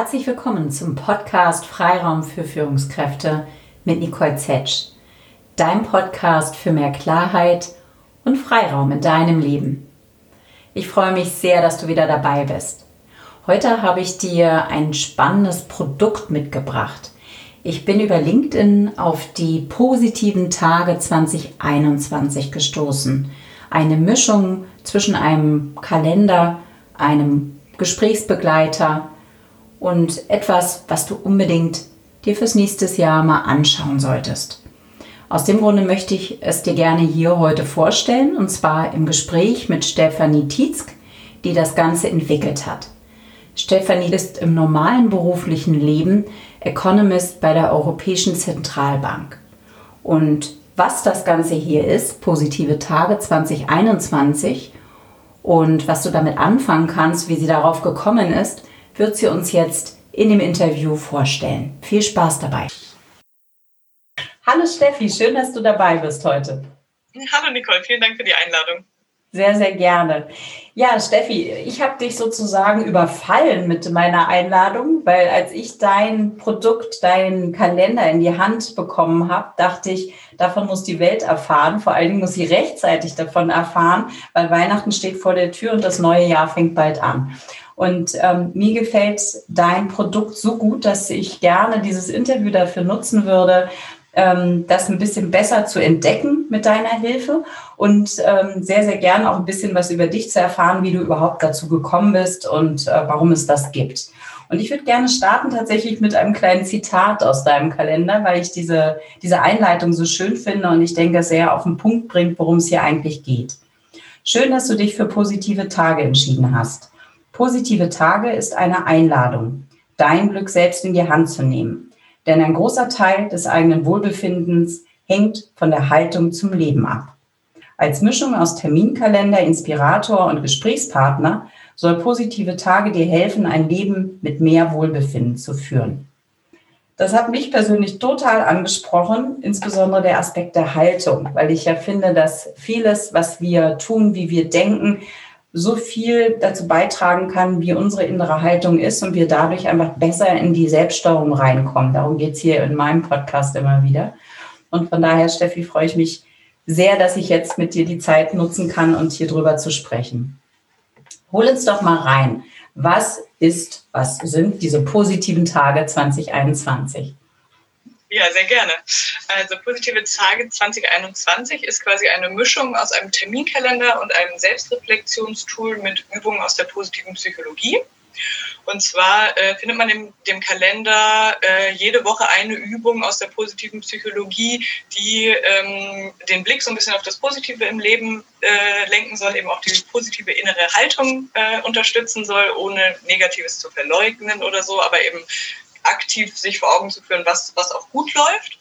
Herzlich willkommen zum Podcast Freiraum für Führungskräfte mit Nicole Zetsch. Dein Podcast für mehr Klarheit und Freiraum in deinem Leben. Ich freue mich sehr, dass du wieder dabei bist. Heute habe ich dir ein spannendes Produkt mitgebracht. Ich bin über LinkedIn auf die positiven Tage 2021 gestoßen. Eine Mischung zwischen einem Kalender, einem Gesprächsbegleiter, und etwas, was du unbedingt dir fürs nächste Jahr mal anschauen solltest. Aus dem Grunde möchte ich es dir gerne hier heute vorstellen und zwar im Gespräch mit Stefanie Tietzk, die das Ganze entwickelt hat. Stefanie ist im normalen beruflichen Leben Economist bei der Europäischen Zentralbank. Und was das Ganze hier ist, positive Tage 2021 und was du damit anfangen kannst, wie sie darauf gekommen ist, wird sie uns jetzt in dem Interview vorstellen. Viel Spaß dabei. Hallo Steffi, schön, dass du dabei bist heute. Hallo Nicole, vielen Dank für die Einladung. Sehr, sehr gerne. Ja, Steffi, ich habe dich sozusagen überfallen mit meiner Einladung, weil als ich dein Produkt, deinen Kalender in die Hand bekommen habe, dachte ich, davon muss die Welt erfahren. Vor allen Dingen muss sie rechtzeitig davon erfahren, weil Weihnachten steht vor der Tür und das neue Jahr fängt bald an. Und ähm, mir gefällt dein Produkt so gut, dass ich gerne dieses Interview dafür nutzen würde, ähm, das ein bisschen besser zu entdecken mit deiner Hilfe und ähm, sehr, sehr gerne auch ein bisschen was über dich zu erfahren, wie du überhaupt dazu gekommen bist und äh, warum es das gibt. Und ich würde gerne starten tatsächlich mit einem kleinen Zitat aus deinem Kalender, weil ich diese, diese Einleitung so schön finde und ich denke, sehr auf den Punkt bringt, worum es hier eigentlich geht. Schön, dass du dich für positive Tage entschieden hast. Positive Tage ist eine Einladung, dein Glück selbst in die Hand zu nehmen. Denn ein großer Teil des eigenen Wohlbefindens hängt von der Haltung zum Leben ab. Als Mischung aus Terminkalender, Inspirator und Gesprächspartner soll positive Tage dir helfen, ein Leben mit mehr Wohlbefinden zu führen. Das hat mich persönlich total angesprochen, insbesondere der Aspekt der Haltung, weil ich ja finde, dass vieles, was wir tun, wie wir denken, so viel dazu beitragen kann, wie unsere innere Haltung ist und wir dadurch einfach besser in die Selbststeuerung reinkommen. Darum geht es hier in meinem Podcast immer wieder. Und von daher, Steffi, freue ich mich sehr, dass ich jetzt mit dir die Zeit nutzen kann und hier drüber zu sprechen. Hol uns doch mal rein. Was ist, was sind diese positiven Tage 2021? Ja, sehr gerne. Also Positive Tage 2021 ist quasi eine Mischung aus einem Terminkalender und einem Selbstreflexionstool mit Übungen aus der positiven Psychologie. Und zwar äh, findet man in dem Kalender äh, jede Woche eine Übung aus der positiven Psychologie, die ähm, den Blick so ein bisschen auf das Positive im Leben äh, lenken soll, eben auch die positive innere Haltung äh, unterstützen soll, ohne Negatives zu verleugnen oder so, aber eben aktiv sich vor Augen zu führen, was, was auch gut läuft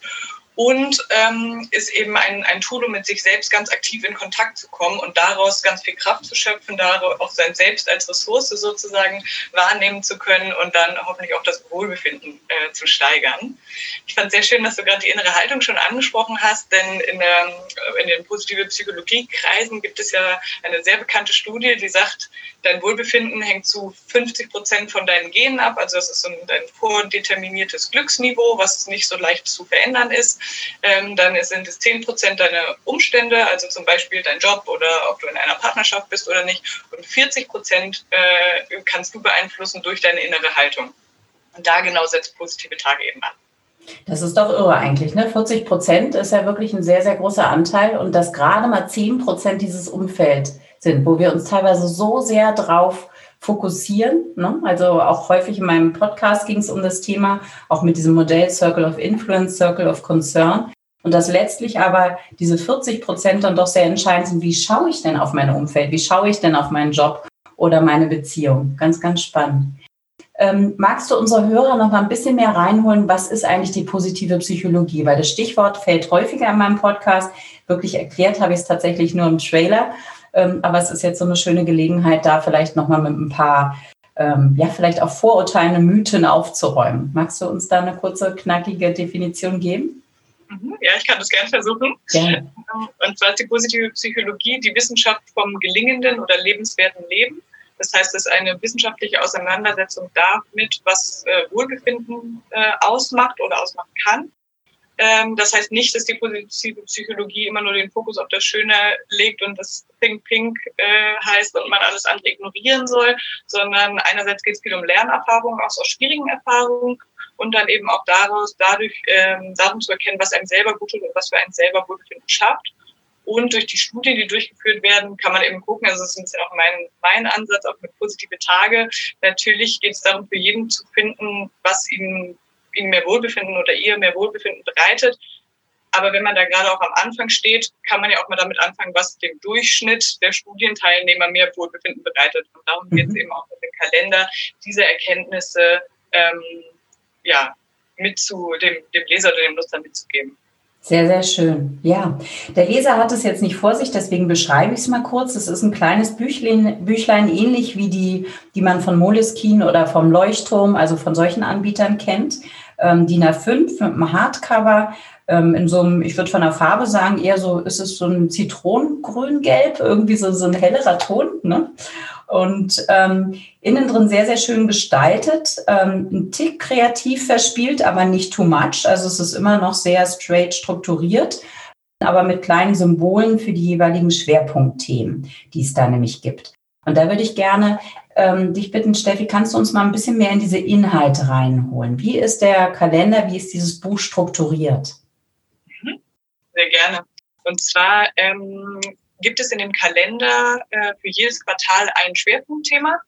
und ähm, ist eben ein, ein Tool, um mit sich selbst ganz aktiv in Kontakt zu kommen und daraus ganz viel Kraft zu schöpfen, daraus auch sein Selbst als Ressource sozusagen wahrnehmen zu können und dann hoffentlich auch das Wohlbefinden äh, zu steigern. Ich fand sehr schön, dass du gerade die innere Haltung schon angesprochen hast, denn in, der, in den positive Psychologiekreisen gibt es ja eine sehr bekannte Studie, die sagt, dein Wohlbefinden hängt zu 50 Prozent von deinen Genen ab. Also das ist so ein, ein vordeterminiertes Glücksniveau, was nicht so leicht zu verändern ist. Ähm, dann sind es 10 Prozent deiner Umstände, also zum Beispiel dein Job oder ob du in einer Partnerschaft bist oder nicht. Und 40 Prozent äh, kannst du beeinflussen durch deine innere Haltung. Und da genau setzt positive Tage eben an. Das ist doch irre eigentlich. Ne? 40 Prozent ist ja wirklich ein sehr, sehr großer Anteil und dass gerade mal 10 Prozent dieses Umfeld sind, wo wir uns teilweise so sehr drauf fokussieren. Ne? Also auch häufig in meinem Podcast ging es um das Thema, auch mit diesem Modell Circle of Influence, Circle of Concern. Und dass letztlich aber diese 40 Prozent dann doch sehr entscheidend sind, wie schaue ich denn auf mein Umfeld, wie schaue ich denn auf meinen Job oder meine Beziehung. Ganz, ganz spannend. Ähm, magst du unsere Hörer noch mal ein bisschen mehr reinholen? Was ist eigentlich die positive Psychologie? Weil das Stichwort fällt häufiger in meinem Podcast. Wirklich erklärt habe ich es tatsächlich nur im Trailer. Ähm, aber es ist jetzt so eine schöne Gelegenheit, da vielleicht nochmal mit ein paar, ähm, ja, vielleicht auch Vorurteile, Mythen aufzuräumen. Magst du uns da eine kurze, knackige Definition geben? Mhm. Ja, ich kann das gerne versuchen. Gerne. Und zwar ist die positive Psychologie die Wissenschaft vom gelingenden oder lebenswerten Leben Das heißt, es ist eine wissenschaftliche Auseinandersetzung damit, was äh, Wohlbefinden äh, ausmacht oder ausmachen kann. Ähm, das heißt nicht, dass die positive Psychologie immer nur den Fokus auf das Schöne legt und das Pink Pink äh, heißt und man alles andere ignorieren soll, sondern einerseits geht es viel um Lernerfahrungen, auch aus schwierigen Erfahrungen und dann eben auch daraus, dadurch ähm, darum zu erkennen, was einem selber gut tut und was für einen selber Wohlbefinden schafft. Und durch die Studien, die durchgeführt werden, kann man eben gucken, also das ist ein bisschen auch mein, mein Ansatz, auch mit positive Tage. Natürlich geht es darum, für jeden zu finden, was ihm ihnen mehr Wohlbefinden oder ihr mehr Wohlbefinden bereitet. Aber wenn man da gerade auch am Anfang steht, kann man ja auch mal damit anfangen, was dem Durchschnitt der Studienteilnehmer mehr Wohlbefinden bereitet. Und darum mhm. geht es eben auch mit dem Kalender, diese Erkenntnisse ähm, ja, mit zu dem, dem Leser oder dem Nutzer mitzugeben. Sehr, sehr schön. Ja, der Leser hat es jetzt nicht vor sich, deswegen beschreibe ich es mal kurz. Es ist ein kleines Büchlein, Büchlein ähnlich wie die, die man von Moleskine oder vom Leuchtturm, also von solchen Anbietern kennt. Ähm, DIN A5 mit einem Hardcover ähm, in so einem, ich würde von der Farbe sagen, eher so, ist es so ein Zitronengrün-Gelb, irgendwie so, so ein hellerer Ton. Ne? Und ähm, innen drin sehr, sehr schön gestaltet, ähm, ein Tick kreativ verspielt, aber nicht too much. Also es ist immer noch sehr straight strukturiert, aber mit kleinen Symbolen für die jeweiligen Schwerpunktthemen, die es da nämlich gibt. Und da würde ich gerne ähm, dich bitten, Steffi, kannst du uns mal ein bisschen mehr in diese Inhalte reinholen? Wie ist der Kalender, wie ist dieses Buch strukturiert? Mhm. Sehr gerne. Und zwar ähm, gibt es in dem Kalender äh, für jedes Quartal ein Schwerpunktthema.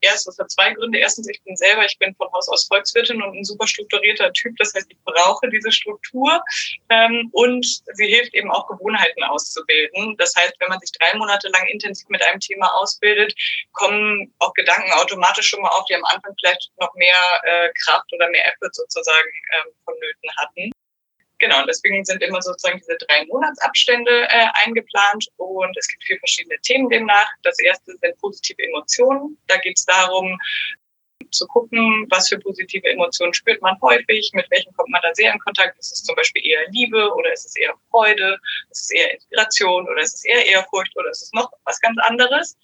Erst, das hat zwei Gründe. Erstens, ich bin selber, ich bin von Haus aus Volkswirtin und ein super strukturierter Typ. Das heißt, ich brauche diese Struktur. Ähm, und sie hilft eben auch, Gewohnheiten auszubilden. Das heißt, wenn man sich drei Monate lang intensiv mit einem Thema ausbildet, kommen auch Gedanken automatisch schon mal auf, die am Anfang vielleicht noch mehr äh, Kraft oder mehr Effort sozusagen ähm, vonnöten hatten. Genau, und deswegen sind immer sozusagen diese drei Monatsabstände äh, eingeplant und es gibt vier verschiedene Themen demnach. Das erste sind positive Emotionen. Da geht es darum, zu gucken, was für positive Emotionen spürt man häufig, mit welchen kommt man da sehr in Kontakt. Ist es zum Beispiel eher Liebe oder ist es eher Freude, ist es eher Inspiration oder ist es eher Ehrfurcht oder ist es noch was ganz anderes?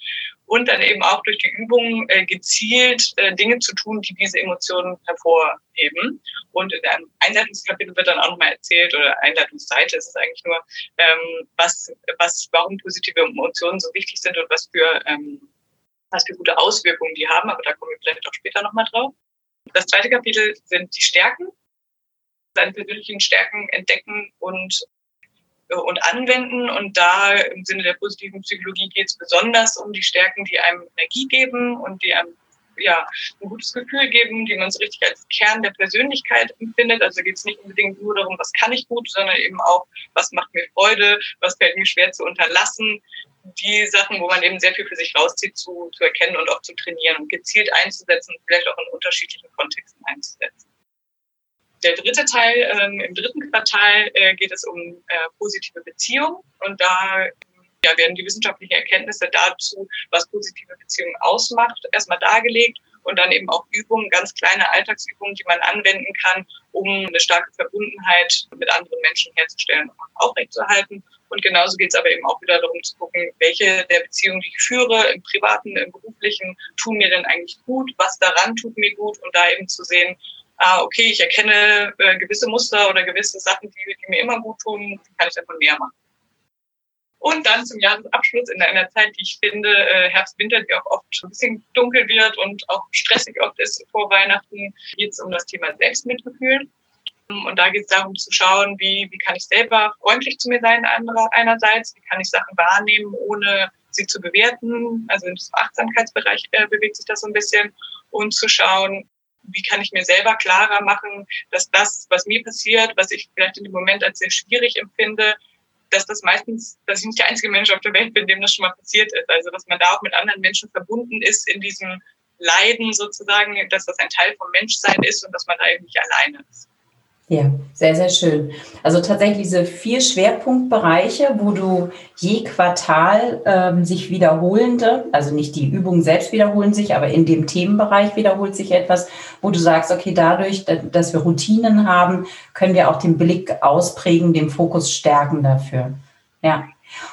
Und dann eben auch durch die Übung äh, gezielt äh, Dinge zu tun, die diese Emotionen hervorheben. Und in einem Einleitungskapitel wird dann auch nochmal erzählt, oder Einleitungsseite ist es eigentlich nur, ähm, was, was, warum positive Emotionen so wichtig sind und was für ähm, was für gute Auswirkungen die haben, aber da kommen wir vielleicht auch später nochmal drauf. Das zweite Kapitel sind die Stärken, seine persönlichen Stärken entdecken und, äh, und anwenden. Und da im Sinne der positiven Psychologie geht es besonders um die Stärken, die einem Energie geben und die einem ja, ein gutes Gefühl geben, die man so richtig als Kern der Persönlichkeit empfindet. Also geht es nicht unbedingt nur darum, was kann ich gut, sondern eben auch, was macht mir Freude, was fällt mir schwer zu unterlassen, die Sachen, wo man eben sehr viel für sich rauszieht, zu, zu erkennen und auch zu trainieren und gezielt einzusetzen und vielleicht auch in unterschiedlichen Kontexten einzusetzen. Der dritte Teil, ähm, im dritten Quartal äh, geht es um äh, positive Beziehungen und da ja, werden die wissenschaftlichen Erkenntnisse dazu, was positive Beziehungen ausmacht, erstmal dargelegt und dann eben auch Übungen, ganz kleine Alltagsübungen, die man anwenden kann, um eine starke Verbundenheit mit anderen Menschen herzustellen und aufrechtzuerhalten. Und genauso geht es aber eben auch wieder darum zu gucken, welche der Beziehungen, die ich führe, im privaten, im beruflichen, tun mir denn eigentlich gut, was daran tut mir gut und da eben zu sehen, ah, okay, ich erkenne äh, gewisse Muster oder gewisse Sachen, die, die mir immer gut tun, kann ich davon mehr machen. Und dann zum Jahresabschluss in einer Zeit, die ich finde, äh, Herbst, Winter, die auch oft ein bisschen dunkel wird und auch stressig oft ist vor Weihnachten, geht es um das Thema Selbstmitgefühl. Und da geht es darum zu schauen, wie, wie kann ich selber freundlich zu mir sein einerseits, wie kann ich Sachen wahrnehmen, ohne sie zu bewerten. Also im Achtsamkeitsbereich äh, bewegt sich das so ein bisschen. Und zu schauen, wie kann ich mir selber klarer machen, dass das, was mir passiert, was ich vielleicht in dem Moment als sehr schwierig empfinde, dass das meistens, dass ich nicht der einzige Mensch auf der Welt bin, dem das schon mal passiert ist. Also dass man da auch mit anderen Menschen verbunden ist in diesem Leiden sozusagen, dass das ein Teil vom Menschsein ist und dass man da eben nicht alleine ist. Ja, sehr, sehr schön. Also tatsächlich diese vier Schwerpunktbereiche, wo du je Quartal ähm, sich wiederholende, also nicht die Übungen selbst wiederholen sich, aber in dem Themenbereich wiederholt sich etwas, wo du sagst, okay, dadurch, dass wir Routinen haben, können wir auch den Blick ausprägen, den Fokus stärken dafür. Ja.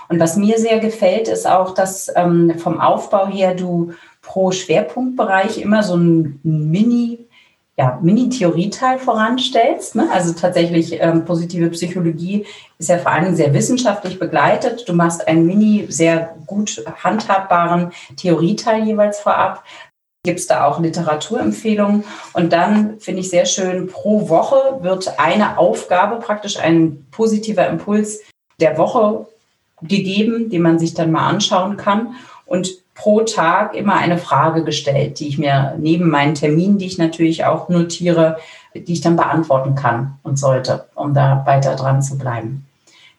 Und was mir sehr gefällt, ist auch, dass ähm, vom Aufbau her du pro Schwerpunktbereich immer so ein Mini ja, Mini-Theorieteil voranstellst. Ne? Also tatsächlich ähm, positive Psychologie ist ja vor allem sehr wissenschaftlich begleitet. Du machst einen Mini, sehr gut handhabbaren Theorieteil jeweils vorab. Gibt es da auch Literaturempfehlungen? Und dann finde ich sehr schön, pro Woche wird eine Aufgabe, praktisch ein positiver Impuls der Woche gegeben, den man sich dann mal anschauen kann. Und pro Tag immer eine Frage gestellt, die ich mir neben meinen Terminen, die ich natürlich auch notiere, die ich dann beantworten kann und sollte, um da weiter dran zu bleiben.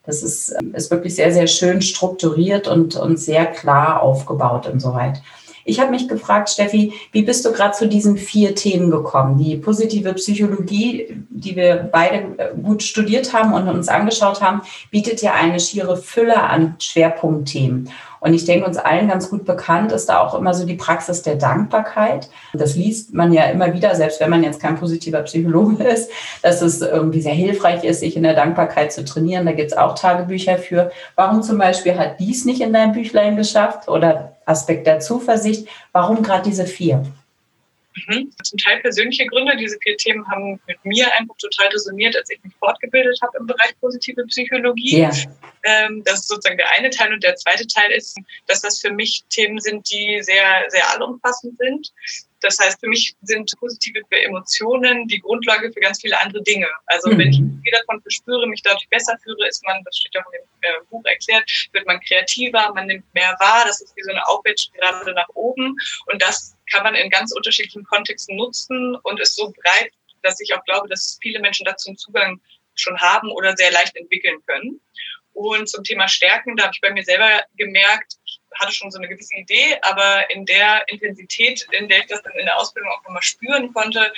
Das ist, ist wirklich sehr, sehr schön strukturiert und, und sehr klar aufgebaut insoweit. Ich habe mich gefragt, Steffi, wie bist du gerade zu diesen vier Themen gekommen? Die positive Psychologie, die wir beide äh, gut studiert haben und uns angeschaut haben, bietet ja eine schiere Fülle an Schwerpunktthemen. Und ich denke, uns allen ganz gut bekannt ist da auch immer so die Praxis der Dankbarkeit. Das liest man ja immer wieder, selbst wenn man jetzt kein positiver Psychologe ist, dass es irgendwie sehr hilfreich ist, sich in der Dankbarkeit zu trainieren. Da gibt es auch Tagebücher für. Warum zum Beispiel hat dies nicht in dein Büchlein geschafft oder Aspekt der Zuversicht? Warum gerade diese vier? Mhm. Zum Teil persönliche Gründe. Diese vier Themen haben mit mir einfach total resoniert, als ich mich fortgebildet habe im Bereich positive Psychologie. Yeah. Ähm, das ist sozusagen der eine Teil. Und der zweite Teil ist, dass das für mich Themen sind, die sehr, sehr allumfassend sind. Das heißt, für mich sind positive Emotionen die Grundlage für ganz viele andere Dinge. Also mhm. wenn ich viel davon verspüre, mich dadurch besser führe, ist man, das steht auch in dem äh, Buch erklärt, wird man kreativer, man nimmt mehr wahr. Das ist wie so eine Aufwärtsspirale nach oben. Und das kann man in ganz unterschiedlichen Kontexten nutzen und ist so breit, dass ich auch glaube, dass viele Menschen dazu einen Zugang schon haben oder sehr leicht entwickeln können. Und zum Thema Stärken, da habe ich bei mir selber gemerkt, hatte schon so eine gewisse Idee, aber in der Intensität, in der ich das dann in der Ausbildung auch nochmal spüren konnte,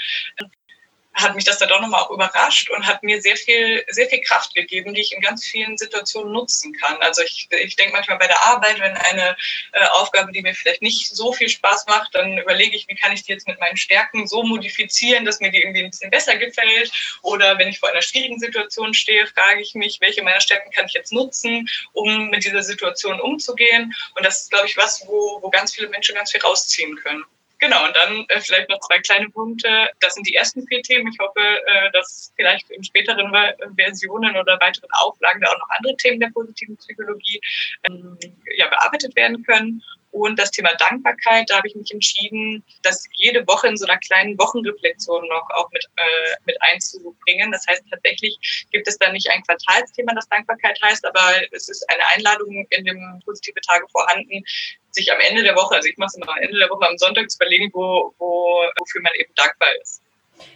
hat mich das dann doch nochmal auch überrascht und hat mir sehr viel, sehr viel Kraft gegeben, die ich in ganz vielen Situationen nutzen kann. Also ich, ich denke manchmal bei der Arbeit, wenn eine äh, Aufgabe, die mir vielleicht nicht so viel Spaß macht, dann überlege ich, wie kann ich die jetzt mit meinen Stärken so modifizieren, dass mir die irgendwie ein bisschen besser gefällt. Oder wenn ich vor einer schwierigen Situation stehe, frage ich mich, welche meiner Stärken kann ich jetzt nutzen, um mit dieser Situation umzugehen. Und das ist, glaube ich, was, wo, wo ganz viele Menschen ganz viel rausziehen können. Genau, und dann äh, vielleicht noch zwei kleine Punkte. Das sind die ersten vier Themen. Ich hoffe, äh, dass vielleicht in späteren Versionen oder weiteren Auflagen da auch noch andere Themen der positiven Psychologie ähm, ja, bearbeitet werden können. Und das Thema Dankbarkeit, da habe ich mich entschieden, das jede Woche in so einer kleinen Wochenreflexion noch auch mit, äh, mit einzubringen. Das heißt, tatsächlich gibt es da nicht ein Quartalsthema, das Dankbarkeit heißt, aber es ist eine Einladung in dem positive Tage vorhanden, sich am Ende der Woche, also ich mache es immer am Ende der Woche am Sonntag zu überlegen, wo, wo, wofür man eben dankbar ist.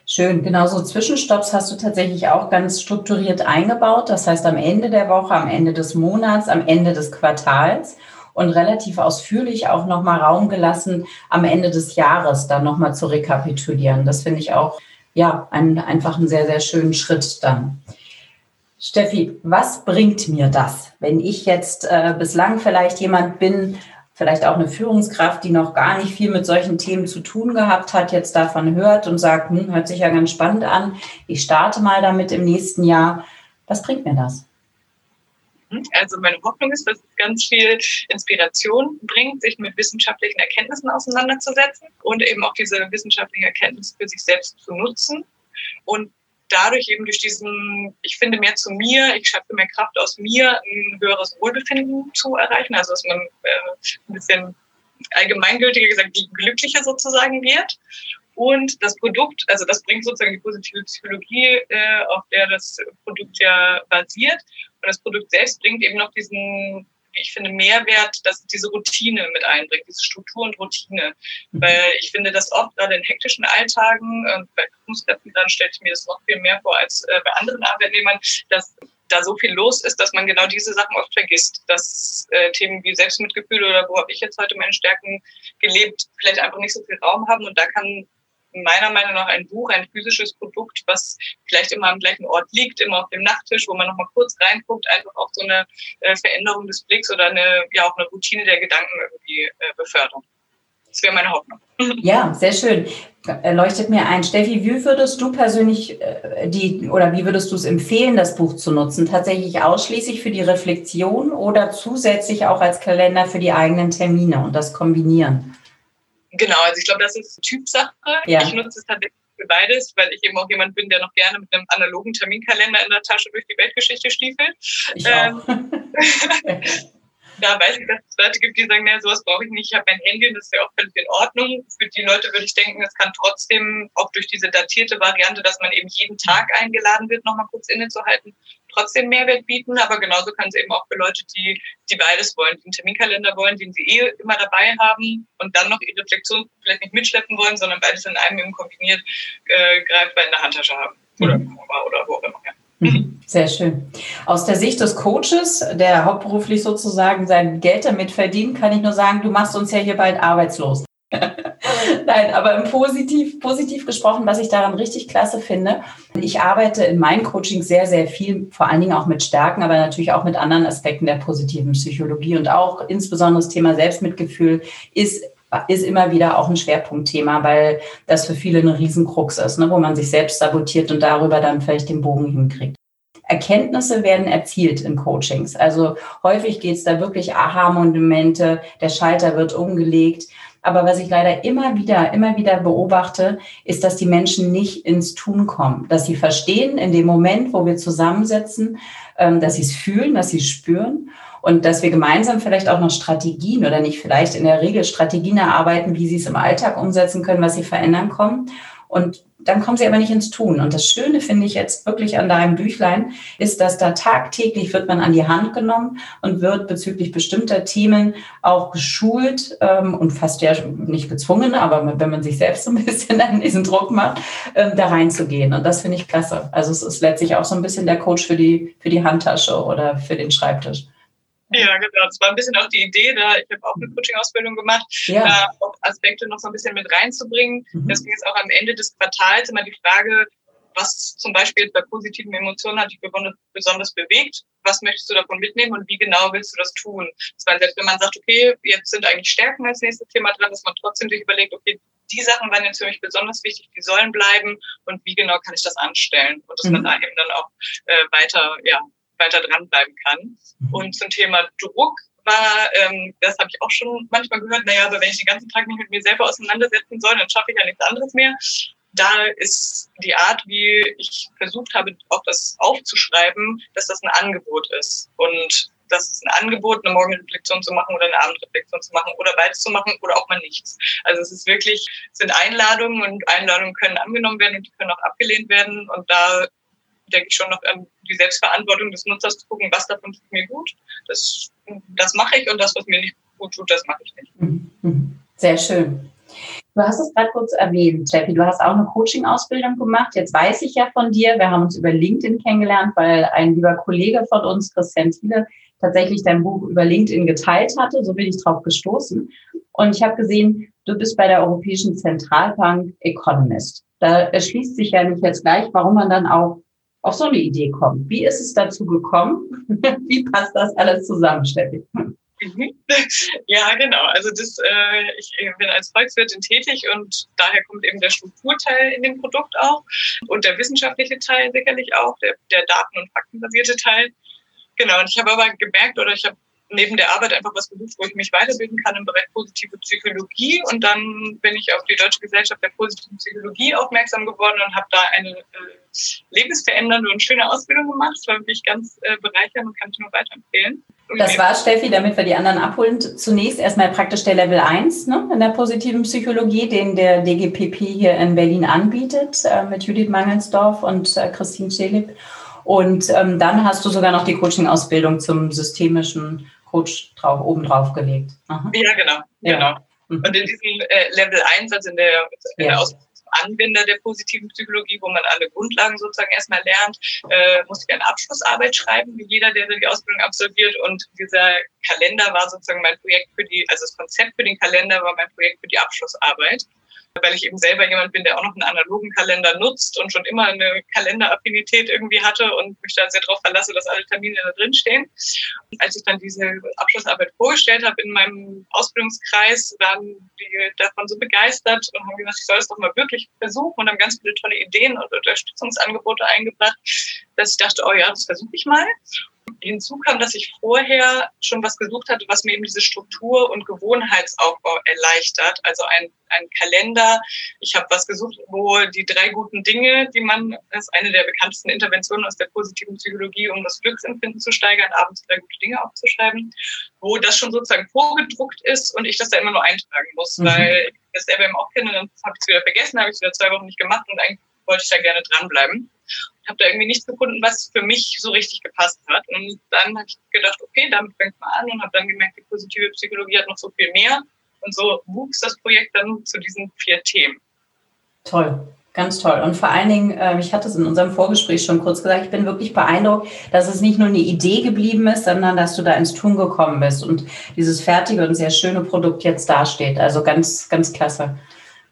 Schön, genau so Zwischenstopps hast du tatsächlich auch ganz strukturiert eingebaut. Das heißt am Ende der Woche, am Ende des Monats, am Ende des Quartals und relativ ausführlich auch nochmal Raum gelassen, am Ende des Jahres dann nochmal zu rekapitulieren. Das finde ich auch ja ein, einfach einen sehr, sehr schönen Schritt dann. Steffi, was bringt mir das, wenn ich jetzt äh, bislang vielleicht jemand bin, vielleicht auch eine Führungskraft, die noch gar nicht viel mit solchen Themen zu tun gehabt hat, jetzt davon hört und sagt, hm, hört sich ja ganz spannend an, ich starte mal damit im nächsten Jahr. Was bringt mir das? Also meine Hoffnung ist, dass es ganz viel Inspiration bringt, sich mit wissenschaftlichen Erkenntnissen auseinanderzusetzen und eben auch diese wissenschaftlichen Erkenntnisse für sich selbst zu nutzen und dadurch eben durch diesen, ich finde mehr zu mir, ich schaffe mehr Kraft aus mir, ein höheres Wohlbefinden zu erreichen, also dass man äh, ein bisschen allgemeingültiger gesagt glücklicher sozusagen wird. Und das Produkt, also das bringt sozusagen die positive Psychologie, äh, auf der das Produkt ja basiert. Und das Produkt selbst bringt eben noch diesen, ich finde, Mehrwert, dass es diese Routine mit einbringt, diese Struktur und Routine. Mhm. Weil ich finde, dass oft gerade in hektischen Alltagen, äh, bei Führungskräften dann stelle ich mir das noch viel mehr vor als äh, bei anderen Arbeitnehmern, dass da so viel los ist, dass man genau diese Sachen oft vergisst. Dass äh, Themen wie Selbstmitgefühl oder wo habe ich jetzt heute meine Stärken gelebt, vielleicht einfach nicht so viel Raum haben. Und da kann meiner Meinung nach ein Buch, ein physisches Produkt, was vielleicht immer am gleichen Ort liegt, immer auf dem Nachttisch, wo man noch mal kurz reinguckt, einfach auch so eine äh, Veränderung des Blicks oder eine, ja, auch eine Routine der Gedanken irgendwie äh, befördern. Das wäre meine Hoffnung. Ja, sehr schön. Leuchtet mir ein. Steffi, wie würdest du persönlich äh, die oder wie würdest du es empfehlen, das Buch zu nutzen? Tatsächlich ausschließlich für die Reflexion oder zusätzlich auch als Kalender für die eigenen Termine und das kombinieren? Genau, also ich glaube, das ist Typsache. Ja. Ich nutze es tatsächlich für beides, weil ich eben auch jemand bin, der noch gerne mit einem analogen Terminkalender in der Tasche durch die Weltgeschichte stiefelt. Ich ähm, da weiß ich, dass es Leute gibt, die sagen, naja, sowas brauche ich nicht, ich habe mein Handy und das ist ja auch völlig in Ordnung. Für die Leute würde ich denken, es kann trotzdem auch durch diese datierte Variante, dass man eben jeden Tag eingeladen wird, nochmal kurz innezuhalten, trotzdem Mehrwert bieten. Aber genauso kann es eben auch für Leute, die, die beides wollen, die einen Terminkalender wollen, den sie eh immer dabei haben und dann noch ihre Reflexion vielleicht nicht mitschleppen wollen, sondern beides in einem eben kombiniert äh, greifbar in der Handtasche haben. Oder, mhm. oder wo auch immer. Ja. Mhm. Sehr schön. Aus der Sicht des Coaches, der hauptberuflich sozusagen sein Geld damit verdient, kann ich nur sagen, du machst uns ja hier bald arbeitslos. Nein, aber im positiv, positiv gesprochen, was ich daran richtig klasse finde, ich arbeite in meinen Coachings sehr, sehr viel, vor allen Dingen auch mit Stärken, aber natürlich auch mit anderen Aspekten der positiven Psychologie und auch insbesondere das Thema Selbstmitgefühl ist ist immer wieder auch ein Schwerpunktthema, weil das für viele eine Riesenkrux ist, ne, wo man sich selbst sabotiert und darüber dann vielleicht den Bogen hinkriegt. Erkenntnisse werden erzielt in Coachings. Also häufig geht es da wirklich Aha-Monumente, der Schalter wird umgelegt. Aber was ich leider immer wieder, immer wieder beobachte, ist, dass die Menschen nicht ins Tun kommen, dass sie verstehen in dem Moment, wo wir zusammensetzen, ähm, dass sie es fühlen, dass sie es spüren und dass wir gemeinsam vielleicht auch noch Strategien oder nicht vielleicht in der Regel Strategien erarbeiten, wie sie es im Alltag umsetzen können, was sie verändern kommen. Und dann kommen sie aber nicht ins Tun. Und das Schöne finde ich jetzt wirklich an deinem Büchlein ist, dass da tagtäglich wird man an die Hand genommen und wird bezüglich bestimmter Themen auch geschult ähm, und fast ja nicht gezwungen, aber wenn man sich selbst so ein bisschen an diesen Druck macht, ähm, da reinzugehen. Und das finde ich klasse. Also es ist letztlich auch so ein bisschen der Coach für die, für die Handtasche oder für den Schreibtisch. Ja, genau. Das war ein bisschen auch die Idee, da ich habe auch eine Coaching-Ausbildung gemacht, ja. da auch Aspekte noch so ein bisschen mit reinzubringen. Mhm. Deswegen ist auch am Ende des Quartals immer die Frage, was zum Beispiel bei positiven Emotionen hat dich besonders bewegt, was möchtest du davon mitnehmen und wie genau willst du das tun? Das heißt, selbst wenn man sagt, okay, jetzt sind eigentlich Stärken als nächstes Thema dran, dass man trotzdem sich überlegt, okay, die Sachen waren jetzt für mich besonders wichtig, die sollen bleiben und wie genau kann ich das anstellen und dass mhm. man da eben dann auch äh, weiter ja, weiter dranbleiben kann. Mhm. Und zum Thema Druck war, ähm, das habe ich auch schon manchmal gehört, naja, aber wenn ich den ganzen Tag nicht mit mir selber auseinandersetzen soll, dann schaffe ich ja nichts anderes mehr. Da ist die Art, wie ich versucht habe, auch das aufzuschreiben, dass das ein Angebot ist. Und das ist ein Angebot, eine Morgenreflexion zu machen oder eine Abendreflexion zu machen oder beides zu machen oder auch mal nichts. Also es ist wirklich, es sind Einladungen und Einladungen können angenommen werden und die können auch abgelehnt werden. Und da denke ich schon noch an die Selbstverantwortung des Nutzers zu gucken, was davon tut mir gut. Das, das mache ich und das, was mir nicht gut tut, das mache ich nicht. Mhm. Sehr schön. Du hast es gerade kurz erwähnt, Steffi, du hast auch eine Coaching-Ausbildung gemacht. Jetzt weiß ich ja von dir, wir haben uns über LinkedIn kennengelernt, weil ein lieber Kollege von uns, Christian Thiele, tatsächlich dein Buch über LinkedIn geteilt hatte. So bin ich drauf gestoßen. Und ich habe gesehen, du bist bei der Europäischen Zentralbank Economist. Da erschließt sich ja nicht jetzt gleich, warum man dann auch auf so eine Idee kommt. Wie ist es dazu gekommen? Wie passt das alles zusammen, Steffi? Ja, genau. Also das, äh, ich bin als Volkswirtin tätig und daher kommt eben der Strukturteil in dem Produkt auch und der wissenschaftliche Teil sicherlich auch, der, der daten- und faktenbasierte Teil. Genau, und ich habe aber gemerkt oder ich habe neben der Arbeit einfach was gesucht, wo ich mich weiterbilden kann im Bereich positive Psychologie. Und dann bin ich auf die Deutsche Gesellschaft der positiven Psychologie aufmerksam geworden und habe da eine äh, lebensverändernde und schöne Ausbildung gemacht. Das war wirklich ganz äh, bereichernd und kann ich nur weiterempfehlen. Das war, Steffi, damit wir die anderen abholen, zunächst erstmal praktisch der Level 1 ne, in der positiven Psychologie, den der DGPP hier in Berlin anbietet, äh, mit Judith Mangelsdorf und äh, Christine Schelip. Und ähm, dann hast du sogar noch die Coaching-Ausbildung zum systemischen Coach drauf, oben drauf gelegt. Aha. Ja, genau. Ja. genau. Mhm. Und in diesem äh, Level 1, also in der, in der Ausbildung Anwender der positiven Psychologie, wo man alle Grundlagen sozusagen erstmal lernt, äh, musste ich eine Abschlussarbeit schreiben, wie jeder, der die Ausbildung absolviert. Und dieser Kalender war sozusagen mein Projekt für die, also das Konzept für den Kalender war mein Projekt für die Abschlussarbeit. Weil ich eben selber jemand bin, der auch noch einen analogen Kalender nutzt und schon immer eine Kalenderaffinität irgendwie hatte und mich da sehr darauf verlasse, dass alle Termine da drin stehen. Als ich dann diese Abschlussarbeit vorgestellt habe in meinem Ausbildungskreis, waren die davon so begeistert und haben gesagt, ich soll es doch mal wirklich versuchen und haben ganz viele tolle Ideen und Unterstützungsangebote eingebracht, dass ich dachte, oh ja, das versuche ich mal. Hinzu kam, dass ich vorher schon was gesucht hatte, was mir eben diese Struktur und Gewohnheitsaufbau erleichtert. Also ein, ein Kalender. Ich habe was gesucht, wo die drei guten Dinge, die man, das ist eine der bekanntesten Interventionen aus der positiven Psychologie, um das Glücksempfinden zu steigern, abends drei gute Dinge aufzuschreiben, wo das schon sozusagen vorgedruckt ist und ich das da immer nur eintragen muss, mhm. weil ich das selber eben auch kenne, dann habe ich es wieder vergessen, habe ich es wieder zwei Wochen nicht gemacht und eigentlich wollte ich da gerne dranbleiben habe da irgendwie nichts gefunden, was für mich so richtig gepasst hat. Und dann habe ich gedacht, okay, damit fängt man an und habe dann gemerkt, die positive Psychologie hat noch so viel mehr. Und so wuchs das Projekt dann zu diesen vier Themen. Toll. Ganz toll. Und vor allen Dingen, äh, ich hatte es in unserem Vorgespräch schon kurz gesagt, ich bin wirklich beeindruckt, dass es nicht nur eine Idee geblieben ist, sondern dass du da ins Tun gekommen bist und dieses fertige und sehr schöne Produkt jetzt dasteht. Also ganz, ganz klasse.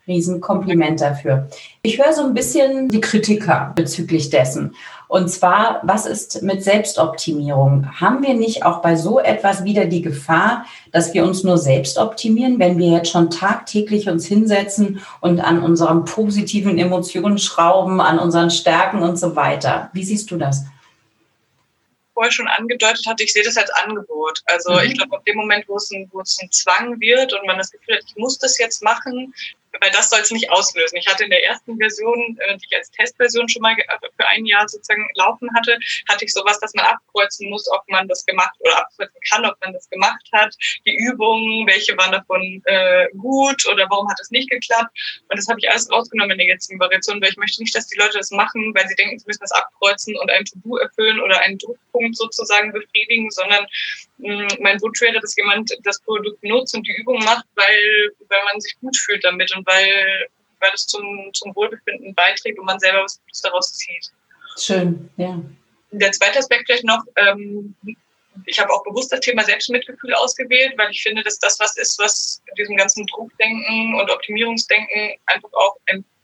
Riesenkompliment dafür. Ich höre so ein bisschen die Kritiker bezüglich dessen. Und zwar, was ist mit Selbstoptimierung? Haben wir nicht auch bei so etwas wieder die Gefahr, dass wir uns nur selbst optimieren, wenn wir jetzt schon tagtäglich uns hinsetzen und an unseren positiven Emotionen schrauben, an unseren Stärken und so weiter? Wie siehst du das? vorher schon angedeutet hatte, ich sehe das als Angebot. Also mhm. ich glaube, auf dem Moment, wo es, ein, wo es ein Zwang wird und man das Gefühl hat, ich muss das jetzt machen, weil das soll es nicht auslösen. Ich hatte in der ersten Version, äh, die ich als Testversion schon mal äh, für ein Jahr sozusagen laufen hatte, hatte ich sowas, dass man abkreuzen muss, ob man das gemacht oder abkreuzen kann, ob man das gemacht hat. Die Übungen, welche waren davon äh, gut oder warum hat es nicht geklappt. Und das habe ich alles rausgenommen in der jetzigen Variation, weil ich möchte nicht, dass die Leute das machen, weil sie denken, sie müssen das abkreuzen und ein To-Do erfüllen oder einen Druckpunkt sozusagen befriedigen, sondern mein Wunsch wäre, dass jemand das Produkt nutzt und die Übung macht, weil, weil man sich gut fühlt damit und weil, weil es zum, zum Wohlbefinden beiträgt und man selber was Gutes daraus zieht. Schön, ja. Der zweite Aspekt vielleicht noch, ähm, ich habe auch bewusst das Thema Selbstmitgefühl ausgewählt, weil ich finde, dass das was ist, was diesem ganzen Druckdenken und Optimierungsdenken einfach auch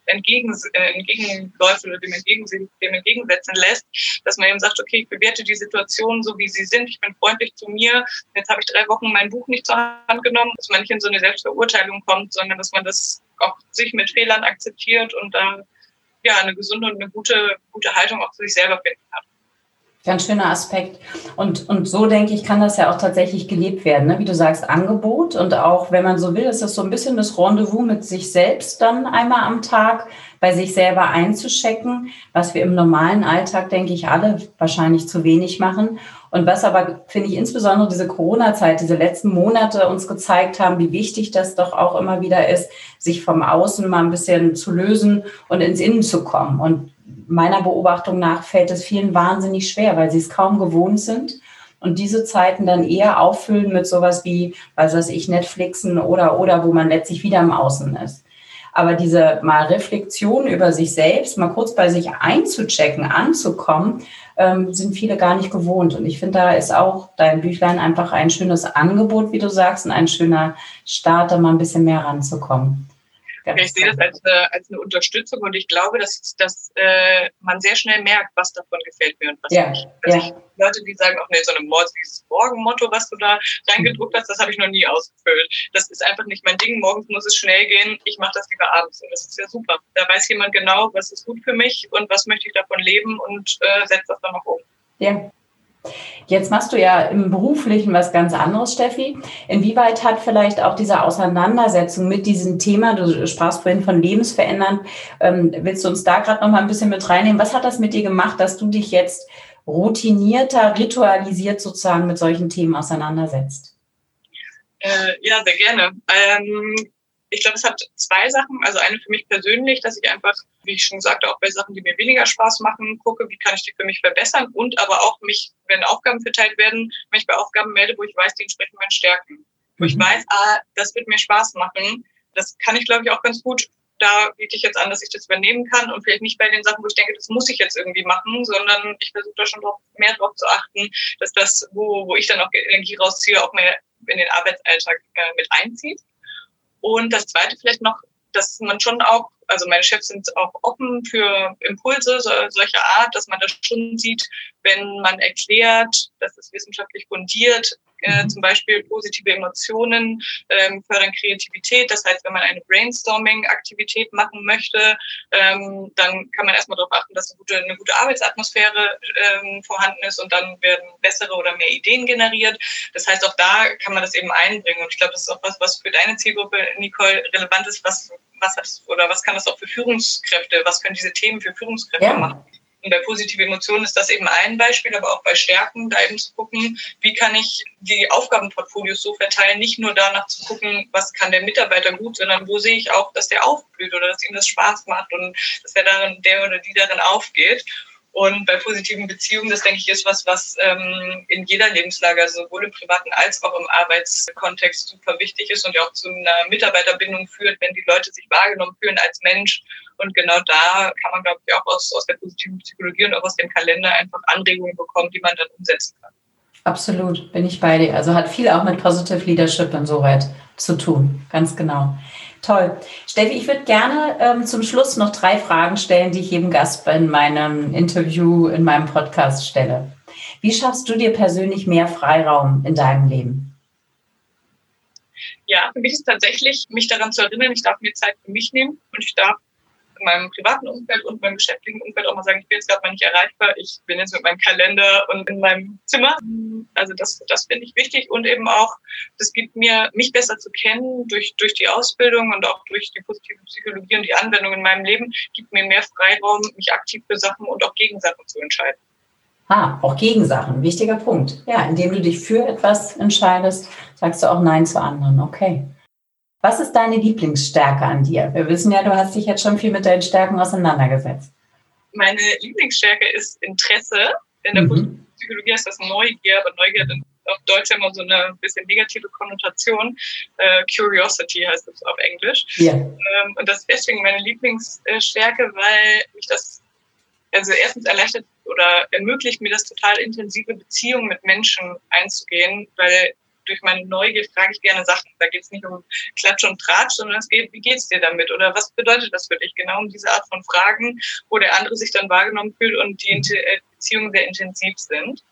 entgegen, äh, entgegenläuft oder dem, entgegen, dem entgegensetzen lässt, dass man eben sagt, okay, ich bewerte die Situation so, wie sie sind, ich bin freundlich zu mir, jetzt habe ich drei Wochen mein Buch nicht zur Hand genommen, dass man nicht in so eine Selbstverurteilung kommt, sondern dass man das auch sich mit Fehlern akzeptiert und da ja eine gesunde und eine gute, gute Haltung auch zu sich selber finden kann. Ganz schöner Aspekt. Und, und so denke ich, kann das ja auch tatsächlich gelebt werden. Ne? Wie du sagst, Angebot und auch, wenn man so will, ist das so ein bisschen das Rendezvous mit sich selbst dann einmal am Tag, bei sich selber einzuschecken, was wir im normalen Alltag, denke ich, alle wahrscheinlich zu wenig machen. Und was aber, finde ich, insbesondere diese Corona-Zeit, diese letzten Monate uns gezeigt haben, wie wichtig das doch auch immer wieder ist, sich vom Außen mal ein bisschen zu lösen und ins Innen zu kommen. Und meiner Beobachtung nach fällt es vielen wahnsinnig schwer, weil sie es kaum gewohnt sind und diese Zeiten dann eher auffüllen mit sowas wie, was weiß ich, Netflixen oder, oder, wo man letztlich wieder im Außen ist. Aber diese mal Reflexion über sich selbst, mal kurz bei sich einzuchecken, anzukommen, ähm, sind viele gar nicht gewohnt. Und ich finde, da ist auch dein Büchlein einfach ein schönes Angebot, wie du sagst, und ein schöner Start, da mal ein bisschen mehr ranzukommen. Ganz ich sehe das als eine, als eine Unterstützung und ich glaube, dass, dass äh, man sehr schnell merkt, was davon gefällt mir und was ja, nicht. Also ja. ich, Leute, die sagen, auch nee, so eine Mord, dieses Morgenmotto, was du da reingedruckt hast, das habe ich noch nie ausgefüllt. Das ist einfach nicht mein Ding. Morgens muss es schnell gehen. Ich mache das lieber abends und das ist ja super. Da weiß jemand genau, was ist gut für mich und was möchte ich davon leben und äh, setzt das dann noch um. Ja, Jetzt machst du ja im Beruflichen was ganz anderes, Steffi. Inwieweit hat vielleicht auch diese Auseinandersetzung mit diesem Thema, du sprachst vorhin von Lebensverändern, ähm, willst du uns da gerade noch mal ein bisschen mit reinnehmen? Was hat das mit dir gemacht, dass du dich jetzt routinierter, ritualisiert sozusagen mit solchen Themen auseinandersetzt? Äh, ja, sehr gerne. Ähm, ich glaube, es hat zwei Sachen. Also eine für mich persönlich, dass ich einfach, wie ich schon sagte, auch bei Sachen, die mir weniger Spaß machen, gucke, wie kann ich die für mich verbessern und aber auch mich, wenn Aufgaben verteilt werden, mich bei Aufgaben melde, wo ich weiß, die entsprechen meinen Stärken. Wo ich mhm. weiß, ah, das wird mir Spaß machen. Das kann ich, glaube ich, auch ganz gut. Da biete ich jetzt an, dass ich das übernehmen kann und vielleicht nicht bei den Sachen, wo ich denke, das muss ich jetzt irgendwie machen, sondern ich versuche da schon drauf, mehr drauf zu achten, dass das, wo, wo ich dann auch Energie rausziehe, auch mehr in den Arbeitsalltag äh, mit einzieht. Und das Zweite vielleicht noch, dass man schon auch, also meine Chefs sind auch offen für Impulse so, solcher Art, dass man das schon sieht, wenn man erklärt, dass es wissenschaftlich fundiert, äh, mhm. zum Beispiel positive Emotionen ähm, fördern Kreativität. Das heißt, wenn man eine Brainstorming-Aktivität machen möchte, ähm, dann kann man erstmal darauf achten, dass eine gute, eine gute Arbeitsatmosphäre ähm, vorhanden ist und dann werden bessere oder mehr Ideen generiert. Das heißt, auch da kann man das eben einbringen. Und ich glaube, das ist auch was, was für deine Zielgruppe, Nicole, relevant ist. Was, was hat oder was kann das auch für Führungskräfte, was können diese Themen für Führungskräfte ja. machen? Und bei positiven Emotionen ist das eben ein Beispiel, aber auch bei Stärken, da eben zu gucken, wie kann ich die Aufgabenportfolios so verteilen, nicht nur danach zu gucken, was kann der Mitarbeiter gut, sondern wo sehe ich auch, dass der aufblüht oder dass ihm das Spaß macht und dass er darin, der oder die darin aufgeht. Und bei positiven Beziehungen, das denke ich, ist was, was ähm, in jeder Lebenslage, also sowohl im privaten als auch im Arbeitskontext super wichtig ist und ja auch zu einer Mitarbeiterbindung führt, wenn die Leute sich wahrgenommen fühlen als Mensch. Und genau da kann man, glaube ich, auch aus, aus der positiven Psychologie und auch aus dem Kalender einfach Anregungen bekommen, die man dann umsetzen kann. Absolut, bin ich bei dir. Also hat viel auch mit Positive Leadership insoweit zu tun, ganz genau. Toll. Steffi, ich würde gerne ähm, zum Schluss noch drei Fragen stellen, die ich jedem Gast in meinem Interview, in meinem Podcast stelle. Wie schaffst du dir persönlich mehr Freiraum in deinem Leben? Ja, für mich ist tatsächlich, mich daran zu erinnern, ich darf mir Zeit für mich nehmen und ich darf in meinem privaten Umfeld und meinem geschäftlichen Umfeld auch mal sagen, ich bin jetzt gerade mal nicht erreichbar, ich bin jetzt mit meinem Kalender und in meinem Zimmer. Also das, das finde ich wichtig und eben auch, das gibt mir, mich besser zu kennen durch, durch die Ausbildung und auch durch die positive Psychologie und die Anwendung in meinem Leben, gibt mir mehr Freiraum, mich aktiv für Sachen und auch gegen Sachen zu entscheiden. Ah, auch gegen Sachen, wichtiger Punkt. Ja, indem du dich für etwas entscheidest, sagst du auch Nein zu anderen. Okay. Was ist deine Lieblingsstärke an dir? Wir wissen ja, du hast dich jetzt schon viel mit deinen Stärken auseinandergesetzt. Meine Lieblingsstärke ist Interesse. In der mhm. Psychologie heißt das Neugier, aber Neugier hat auf Deutsch immer so eine bisschen negative Konnotation. Uh, Curiosity heißt es auf Englisch. Ja. Ähm, und das ist deswegen meine Lieblingsstärke, weil mich das also erstens erleichtert oder ermöglicht mir das total intensive Beziehungen mit Menschen einzugehen, weil durch meine Neugier frage ich gerne Sachen. Da geht es nicht um Klatsch und Tratsch, sondern es geht, wie geht's dir damit? Oder was bedeutet das für dich? Genau um diese Art von Fragen, wo der andere sich dann wahrgenommen fühlt und die äh, Beziehungen sehr intensiv sind.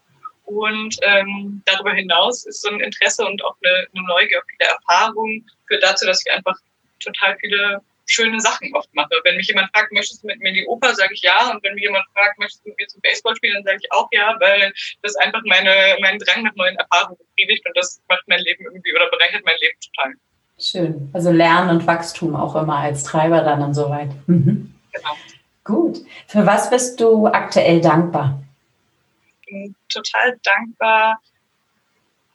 Und ähm, darüber hinaus ist so ein Interesse und auch eine, eine Neugier, viele Erfahrungen führt dazu, dass ich einfach total viele schöne Sachen oft mache. Wenn mich jemand fragt, möchtest du mit mir in die Oper, sage ich ja. Und wenn mich jemand fragt, möchtest du mit mir zum Baseball spielen, dann sage ich auch ja, weil das einfach meine, meinen Drang nach neuen Erfahrungen befriedigt und das macht mein Leben irgendwie oder bereichert mein Leben total. Schön. Also Lernen und Wachstum auch immer als Treiber dann insoweit. Mhm. Genau. Gut. Für was bist du aktuell dankbar? Ich bin total dankbar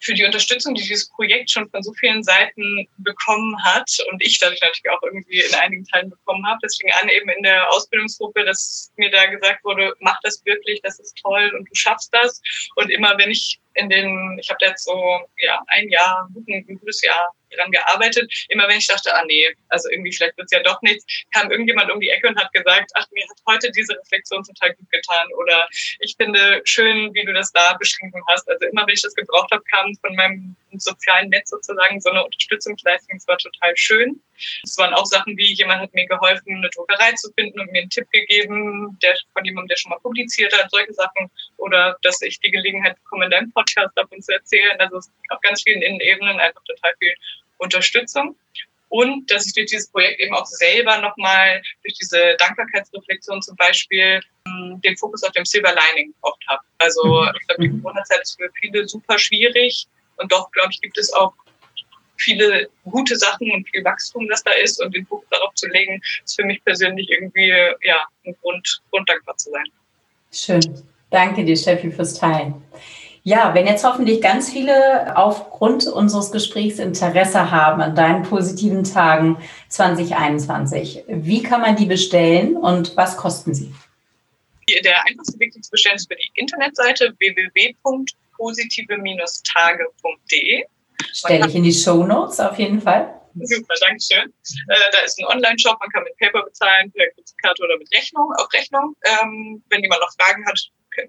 für die Unterstützung, die dieses Projekt schon von so vielen Seiten bekommen hat und ich dadurch natürlich auch irgendwie in einigen Teilen bekommen habe. Deswegen an eben in der Ausbildungsgruppe, dass mir da gesagt wurde, mach das wirklich, das ist toll und du schaffst das. Und immer wenn ich in den, ich habe jetzt so ja ein Jahr, ein gutes Jahr dran gearbeitet. Immer wenn ich dachte, ah nee, also irgendwie vielleicht wird's ja doch nichts, kam irgendjemand um die Ecke und hat gesagt, ach, mir hat heute diese Reflexion total gut getan oder ich finde schön, wie du das da beschrieben hast. Also immer wenn ich das gebraucht habe, kam von meinem sozialen Netz sozusagen so eine Unterstützungsleistung. Es war total schön. Es waren auch Sachen wie, jemand hat mir geholfen, eine Druckerei zu finden und mir einen Tipp gegeben, der von jemandem, der schon mal publiziert hat, solche Sachen. Oder dass ich die Gelegenheit bekomme, in deinem Podcast davon zu erzählen. Also es auf ganz vielen Ebenen einfach total viel Unterstützung. Und dass ich durch dieses Projekt eben auch selber nochmal durch diese Dankbarkeitsreflexion zum Beispiel hm, den Fokus auf dem Silver Lining oft habe. Also mhm. ich glaube, die. Corona-Zeit ist für viele super schwierig und doch, glaube ich, gibt es auch viele gute Sachen und viel Wachstum, das da ist und den Fokus darauf zu legen, ist für mich persönlich irgendwie ja ein Grund, Grund dankbar zu sein. Schön. Danke dir, Steffi, fürs Teilen. Ja, wenn jetzt hoffentlich ganz viele aufgrund unseres Gesprächs Interesse haben an deinen positiven Tagen 2021, wie kann man die bestellen und was kosten sie? Der einfachste Weg, die zu bestellen, ist über die Internetseite www.positive-tage.de. Stelle ich in die Show Notes auf jeden Fall. Super, danke schön. Äh, da ist ein Online-Shop, man kann mit Paper bezahlen, per Kreditkarte oder mit Rechnung, auch Rechnung. Ähm, wenn jemand noch Fragen hat,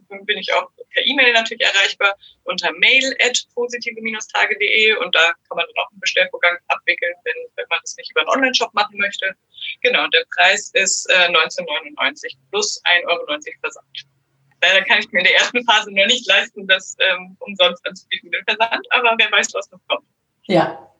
bin ich auch per E-Mail natürlich erreichbar unter mail at positive-tage.de und da kann man dann auch einen Bestellvorgang abwickeln, wenn, wenn man das nicht über einen Online-Shop machen möchte. Genau, der Preis ist äh, 19,99 plus 1,90 Euro Versand. Leider kann ich mir in der ersten Phase noch nicht leisten, das ähm, umsonst anzubieten, den Versand, aber wer weiß, was noch kommt. Ja,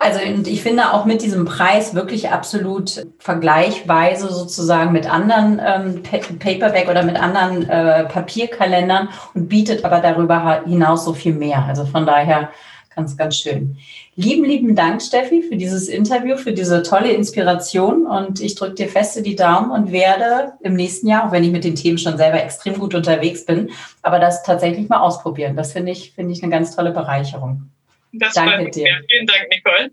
also ich finde auch mit diesem Preis wirklich absolut vergleichweise sozusagen mit anderen ähm, Paperback oder mit anderen äh, Papierkalendern und bietet aber darüber hinaus so viel mehr. Also von daher ganz, ganz schön. Lieben, lieben Dank, Steffi, für dieses Interview, für diese tolle Inspiration und ich drücke dir feste die Daumen und werde im nächsten Jahr, auch wenn ich mit den Themen schon selber extrem gut unterwegs bin, aber das tatsächlich mal ausprobieren. Das finde ich, finde ich eine ganz tolle Bereicherung. Das Danke dir. Vielen Dank, Nicole.